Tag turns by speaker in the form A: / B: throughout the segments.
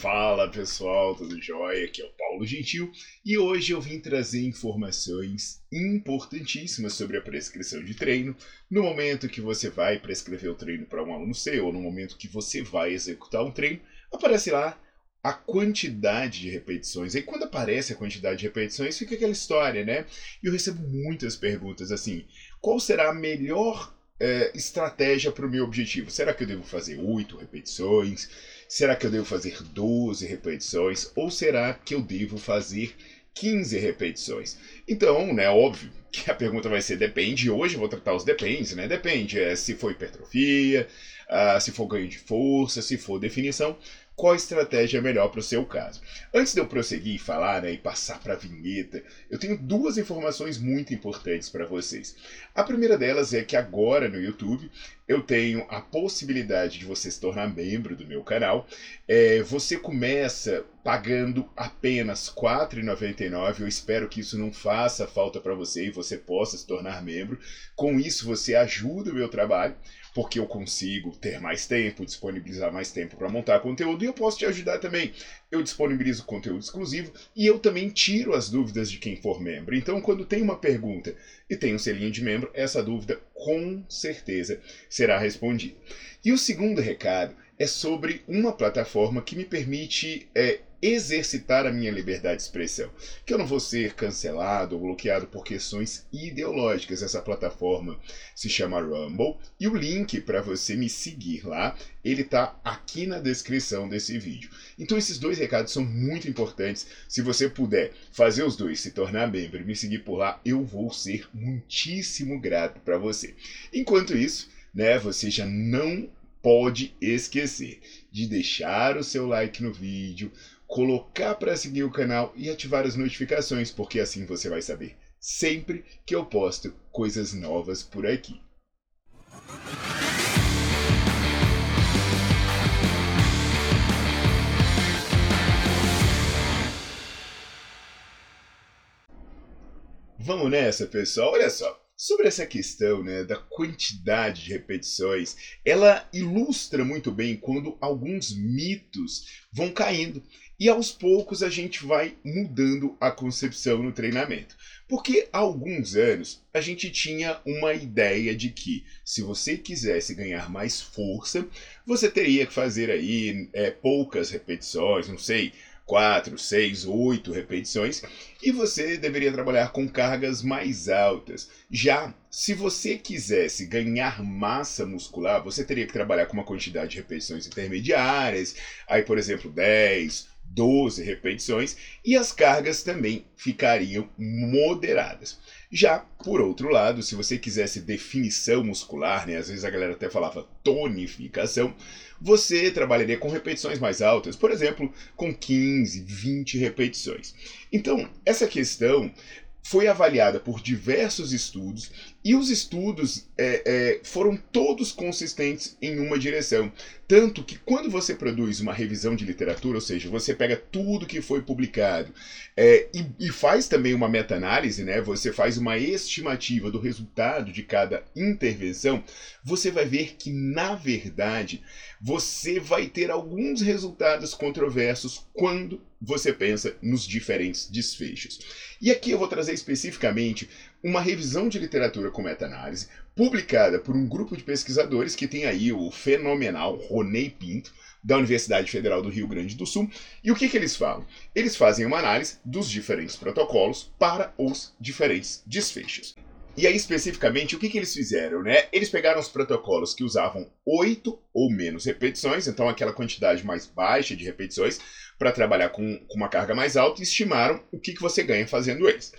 A: Fala pessoal, tudo jóia? Aqui é o Paulo Gentil e hoje eu vim trazer informações importantíssimas sobre a prescrição de treino no momento que você vai prescrever o treino para um aluno seu ou no momento que você vai executar um treino, aparece lá a quantidade de repetições. E quando aparece a quantidade de repetições, fica aquela história, né? E eu recebo muitas perguntas assim: qual será a melhor é, estratégia para o meu objetivo? Será que eu devo fazer 8 repetições? Será que eu devo fazer 12 repetições? Ou será que eu devo fazer 15 repetições? Então, né, óbvio que a pergunta vai ser depende. Hoje vou tratar os depende, né? Depende é, se for hipertrofia, uh, se for ganho de força, se for definição qual estratégia é melhor para o seu caso. Antes de eu prosseguir e falar né, e passar para a vinheta, eu tenho duas informações muito importantes para vocês. A primeira delas é que agora no YouTube eu tenho a possibilidade de você se tornar membro do meu canal. É, você começa pagando apenas R$ 4,99. Eu espero que isso não faça falta para você e você possa se tornar membro. Com isso, você ajuda o meu trabalho porque eu consigo ter mais tempo, disponibilizar mais tempo para montar conteúdo e eu posso te ajudar também. Eu disponibilizo conteúdo exclusivo e eu também tiro as dúvidas de quem for membro. Então, quando tem uma pergunta e tem um selinho de membro, essa dúvida com certeza será respondida. E o segundo recado é sobre uma plataforma que me permite é, exercitar a minha liberdade de expressão. Que eu não vou ser cancelado ou bloqueado por questões ideológicas. Essa plataforma se chama Rumble e o link para você me seguir lá, ele tá aqui na descrição desse vídeo. Então esses dois recados são muito importantes. Se você puder fazer os dois, se tornar membro e me seguir por lá, eu vou ser muitíssimo grato para você. Enquanto isso, né, você já não pode esquecer de deixar o seu like no vídeo, colocar para seguir o canal e ativar as notificações, porque assim você vai saber sempre que eu posto coisas novas por aqui. Vamos nessa, pessoal. Olha só. Sobre essa questão né, da quantidade de repetições, ela ilustra muito bem quando alguns mitos vão caindo e aos poucos a gente vai mudando a concepção no treinamento. Porque há alguns anos a gente tinha uma ideia de que se você quisesse ganhar mais força, você teria que fazer aí é, poucas repetições, não sei, 4, 6, 8 repetições, e você deveria trabalhar com cargas mais altas. Já se você quisesse ganhar massa muscular, você teria que trabalhar com uma quantidade de repetições intermediárias, aí por exemplo 10, 12 repetições, e as cargas também ficariam moderadas. Já, por outro lado, se você quisesse definição muscular, né, às vezes a galera até falava tonificação, você trabalharia com repetições mais altas, por exemplo, com 15, 20 repetições. Então, essa questão foi avaliada por diversos estudos e os estudos é, é, foram todos consistentes em uma direção. Tanto que quando você produz uma revisão de literatura, ou seja, você pega tudo que foi publicado é, e, e, faz também uma meta-análise, né? você faz uma estimativa do resultado de cada intervenção, você vai ver que, na verdade, você vai ter alguns resultados controversos quando você pensa nos diferentes desfechos. E aqui eu vou trazer especificamente uma revisão de literatura com meta-análise publicada por um grupo de pesquisadores que tem aí o fenomenal Ronei Pinto, da Universidade Federal do Rio Grande do Sul. E o que, que eles falam? Eles fazem uma análise dos diferentes protocolos para os diferentes desfechos. E aí, especificamente, o que, que eles fizeram? Né? Eles pegaram os protocolos que usavam oito ou menos repetições, então aquela quantidade mais baixa de repetições, para trabalhar com, com, uma carga mais alta, e estimaram o que, que você ganha fazendo eles.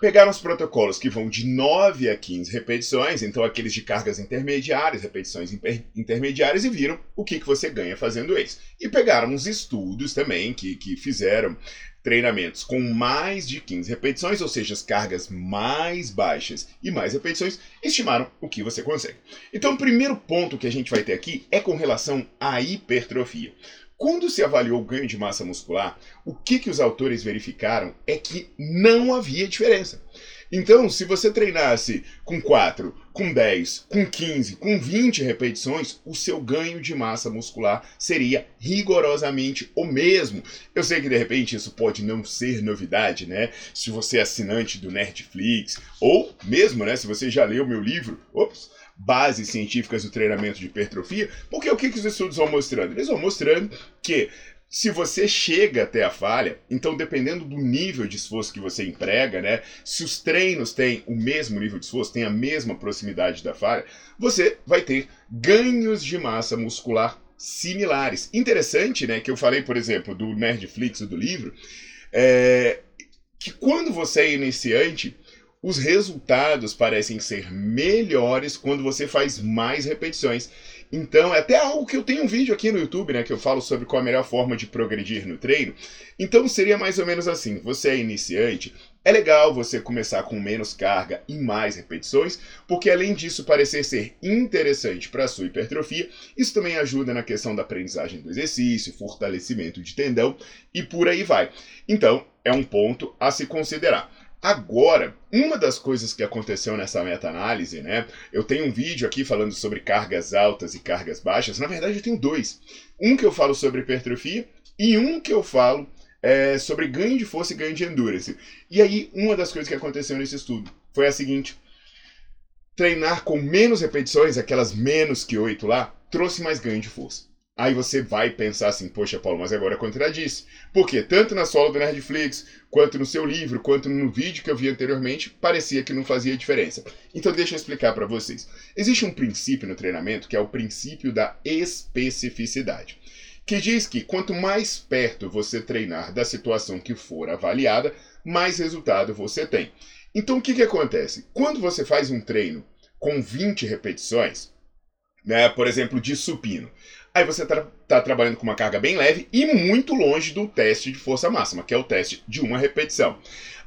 A: Pegaram os protocolos que vão de 9 a 15 repetições, então aqueles de cargas intermediárias, repetições intermediárias, e viram o que, que você ganha fazendo eles. E pegaram uns estudos também que, que fizeram treinamentos com mais de 15 repetições, ou seja, as cargas mais baixas e mais repetições, estimaram o que você consegue. Então, o primeiro ponto que a gente vai ter aqui é com relação à hipertrofia. Quando se avaliou o ganho de massa muscular, o que, que os autores verificaram é que não havia diferença. Então, se você treinasse com 4, com 10, com 15, com 20 repetições, o seu ganho de massa muscular seria rigorosamente o mesmo. Eu sei que de repente isso pode não ser novidade, né? Se você é assinante do Netflix, ou mesmo, né, se você já leu meu livro, ops, bases científicas do treinamento de hipertrofia, porque o que, que os estudos vão mostrando? Eles vão mostrando que se você chega até a falha, então dependendo do nível de esforço que você emprega, né, se os treinos têm o mesmo nível de esforço, têm a mesma proximidade da falha, você vai ter ganhos de massa muscular similares. Interessante, né, que eu falei, por exemplo, do Nerdflix, do livro, é, que quando você é iniciante, os resultados parecem ser melhores quando você faz mais repetições. Então, é até algo que eu tenho um vídeo aqui no YouTube, né, que eu falo sobre qual a melhor forma de progredir no treino. Então, seria mais ou menos assim: você é iniciante, é legal você começar com menos carga e mais repetições, porque além disso parecer ser interessante para a sua hipertrofia, isso também ajuda na questão da aprendizagem do exercício, fortalecimento de tendão e por aí vai. Então, é um ponto a se considerar. Agora, uma das coisas que aconteceu nessa meta-análise, né? Eu tenho um vídeo aqui falando sobre cargas altas e cargas baixas. Na verdade, eu tenho dois. Um que eu falo sobre hipertrofia e um que eu falo é, sobre ganho de força e ganho de endurance. E aí, uma das coisas que aconteceu nesse estudo foi a seguinte: treinar com menos repetições, aquelas menos que oito lá, trouxe mais ganho de força. Aí você vai pensar assim, poxa, Paulo, mas agora contradisse. Porque tanto na solo do Nerdflix, quanto no seu livro, quanto no vídeo que eu vi anteriormente, parecia que não fazia diferença. Então deixa eu explicar para vocês. Existe um princípio no treinamento que é o princípio da especificidade, que diz que quanto mais perto você treinar da situação que for avaliada, mais resultado você tem. Então o que, que acontece? Quando você faz um treino com 20 repetições, né, por exemplo, de supino, Aí você está tá trabalhando com uma carga bem leve e muito longe do teste de força máxima, que é o teste de uma repetição.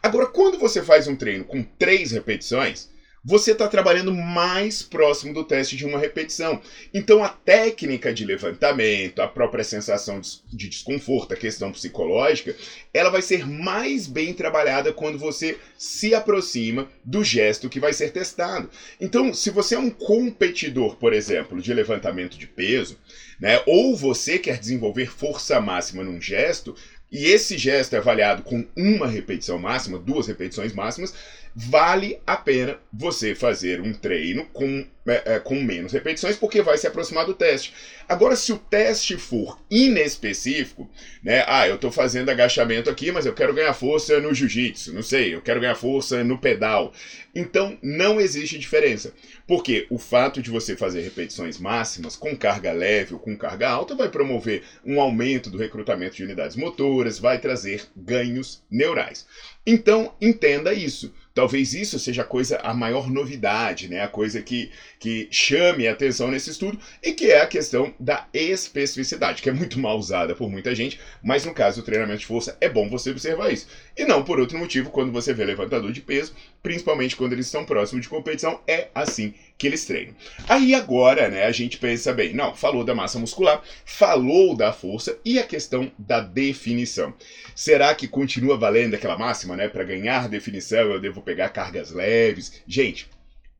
A: Agora, quando você faz um treino com três repetições, você está trabalhando mais próximo do teste de uma repetição. Então, a técnica de levantamento, a própria sensação de desconforto, a questão psicológica, ela vai ser mais bem trabalhada quando você se aproxima do gesto que vai ser testado. Então, se você é um competidor, por exemplo, de levantamento de peso, né, ou você quer desenvolver força máxima num gesto, e esse gesto é avaliado com uma repetição máxima, duas repetições máximas, vale a pena você fazer um treino com, é, é, com menos repetições, porque vai se aproximar do teste. Agora, se o teste for inespecífico, né? Ah, eu estou fazendo agachamento aqui, mas eu quero ganhar força no jiu-jitsu, não sei, eu quero ganhar força no pedal. Então, não existe diferença. Porque o fato de você fazer repetições máximas com carga leve ou com carga alta vai promover um aumento do recrutamento de unidades motoras, vai trazer ganhos neurais. Então, entenda isso. Talvez isso seja a coisa, a maior novidade, né? a coisa que, que chame a atenção nesse estudo e que é a questão da especificidade, que é muito mal usada por muita gente, mas no caso do treinamento de força é bom você observar isso. E não por outro motivo, quando você vê levantador de peso, principalmente quando eles estão próximos de competição, é assim que eles treinam. Aí agora, né, a gente pensa bem, não, falou da massa muscular, falou da força e a questão da definição. Será que continua valendo aquela máxima, né, para ganhar definição eu devo pegar cargas leves. Gente,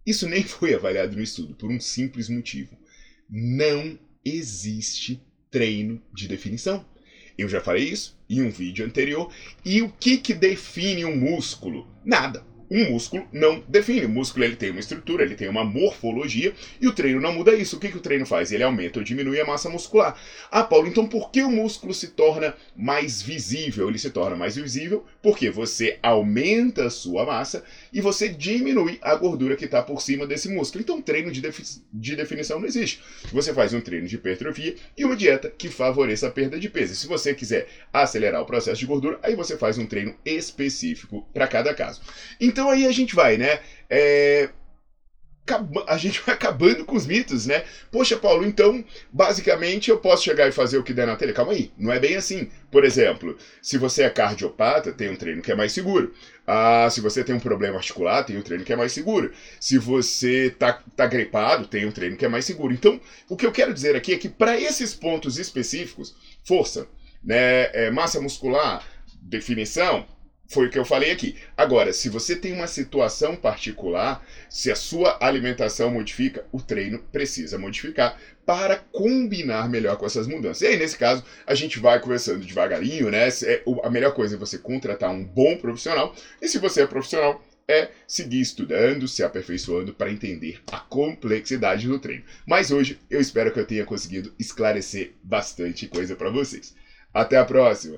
A: isso nem foi avaliado no estudo por um simples motivo. Não existe treino de definição. Eu já falei isso em um vídeo anterior. E o que, que define um músculo? Nada. Um músculo não define. O músculo ele tem uma estrutura, ele tem uma morfologia e o treino não muda isso. O que, que o treino faz? Ele aumenta ou diminui a massa muscular. Ah, Paulo, então por que o músculo se torna mais visível? Ele se torna mais visível porque você aumenta a sua massa e você diminui a gordura que está por cima desse músculo. Então, treino de, defi de definição não existe. Você faz um treino de hipertrofia e uma dieta que favoreça a perda de peso. E se você quiser acelerar o processo de gordura, aí você faz um treino específico para cada caso. Então aí a gente vai, né? É, a gente vai acabando com os mitos, né? Poxa, Paulo, então, basicamente eu posso chegar e fazer o que der na telha. Calma aí, não é bem assim. Por exemplo, se você é cardiopata, tem um treino que é mais seguro. Ah, se você tem um problema articular, tem um treino que é mais seguro. Se você tá, tá gripado, tem um treino que é mais seguro. Então, o que eu quero dizer aqui é que para esses pontos específicos, força, né, é, massa muscular, definição, foi o que eu falei aqui. Agora, se você tem uma situação particular, se a sua alimentação modifica, o treino precisa modificar para combinar melhor com essas mudanças. E aí, nesse caso, a gente vai conversando devagarinho, né? É, a melhor coisa é você contratar um bom profissional. E se você é profissional, é seguir estudando, se aperfeiçoando para entender a complexidade do treino. Mas hoje eu espero que eu tenha conseguido esclarecer bastante coisa para vocês. Até a próxima!